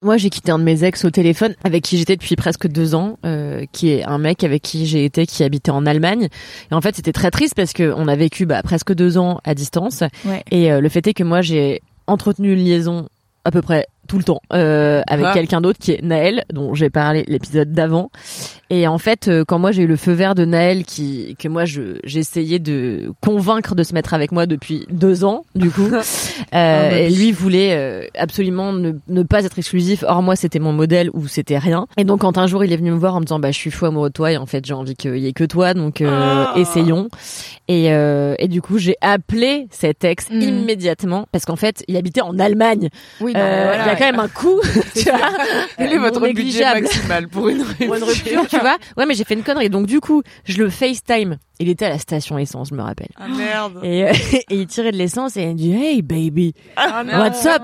Moi, j'ai quitté un de mes ex au téléphone, avec qui j'étais depuis presque deux ans, euh, qui est un mec avec qui j'ai été, qui habitait en Allemagne. Et en fait, c'était très triste parce que on a vécu bah, presque deux ans à distance. Ouais. Et euh, le fait est que moi, j'ai entretenu une liaison à peu près tout le temps euh, avec Ah. quelqu'un d'autre qui est Naël, dont j'ai parlé l'épisode d'avant. Et en fait, euh, quand moi j'ai eu le feu vert de Naël, qui que moi je j'essayais de convaincre de se mettre avec moi depuis deux ans, du coup, euh, bah et oui. lui voulait euh, absolument ne, ne pas être exclusif. Or moi c'était mon modèle ou c'était rien. Et donc quand un jour il est venu me voir en me disant bah je suis fou amoureux de toi et en fait j'ai envie qu'il y ait que toi, donc euh, Ah. essayons. Et, euh, et du coup j'ai appelé cet ex Mhm. immédiatement parce qu'en fait il habitait en Allemagne. Oui, y a quand même un coût, tu vois, Quel est non votre budget maximal pour une pour une rupture, tu vois. Ouais, mais j'ai fait une connerie. Donc du coup, je le FaceTime. Il était à la station essence, je me rappelle. Ah merde. Et, euh, et il tirait de l'essence et il dit Hey baby, Ah, what's up?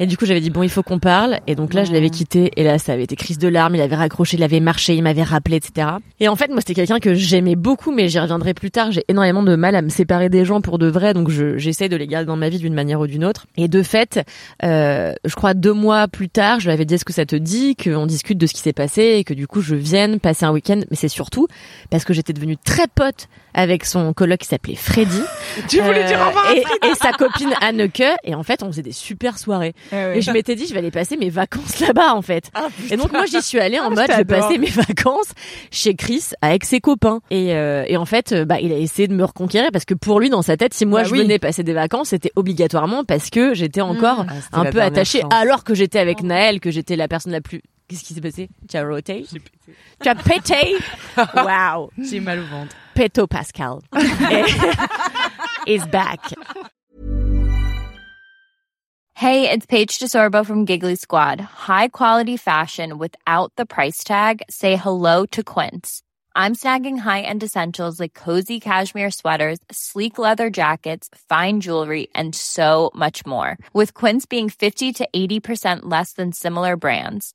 Et du coup, j'avais dit bon, il faut qu'on parle. Et donc là, je l'avais quitté. Et là, ça avait été crise de larmes. Il avait raccroché, il avait marché, il m'avait rappelé, etc. Et en fait, moi, c'était quelqu'un que j'aimais beaucoup, mais j'y reviendrai plus tard. J'ai énormément de mal à me séparer des gens pour de vrai, donc je- j'essaie de les garder dans ma vie d'une manière ou d'une autre. Et de fait, euh, je crois deux mois plus tard, je lui avais dit est-ce que ça te dit qu'on discute de ce qui s'est passé et que du coup je vienne passer un week-end? Mais c'est surtout parce que j'étais devenue très pote avec son coloc qui s'appelait Freddy. Tu voulais Euh, dire au revoir à et, et sa copine Anneke. Et en fait, on faisait des super soirées. Eh. Et je m'étais dit, je vais aller passer mes vacances là-bas, en fait. Ah, Et donc moi j'y suis allée en Ah, mode je vais passer mes vacances chez Chris avec ses copains et, euh, et en fait euh, bah il a essayé de me reconquérir parce que pour lui dans sa tête si moi Bah je oui. venais passer des vacances c'était obligatoirement parce que j'étais encore Ah, un peu attachée chance. alors que j'étais avec Naël que j'étais la personne la plus qu'est-ce qui s'est passé tu as roté tu as pété wow J'ai mal au ventre. Peto Pascal is back Hey, it's Paige DeSorbo from Giggly Squad. High quality fashion without the price tag. Say hello to Quince. I'm snagging high-end essentials like cozy cashmere sweaters, sleek leather jackets, fine jewelry, and so much more. With Quince being 50 to 80% less than similar brands.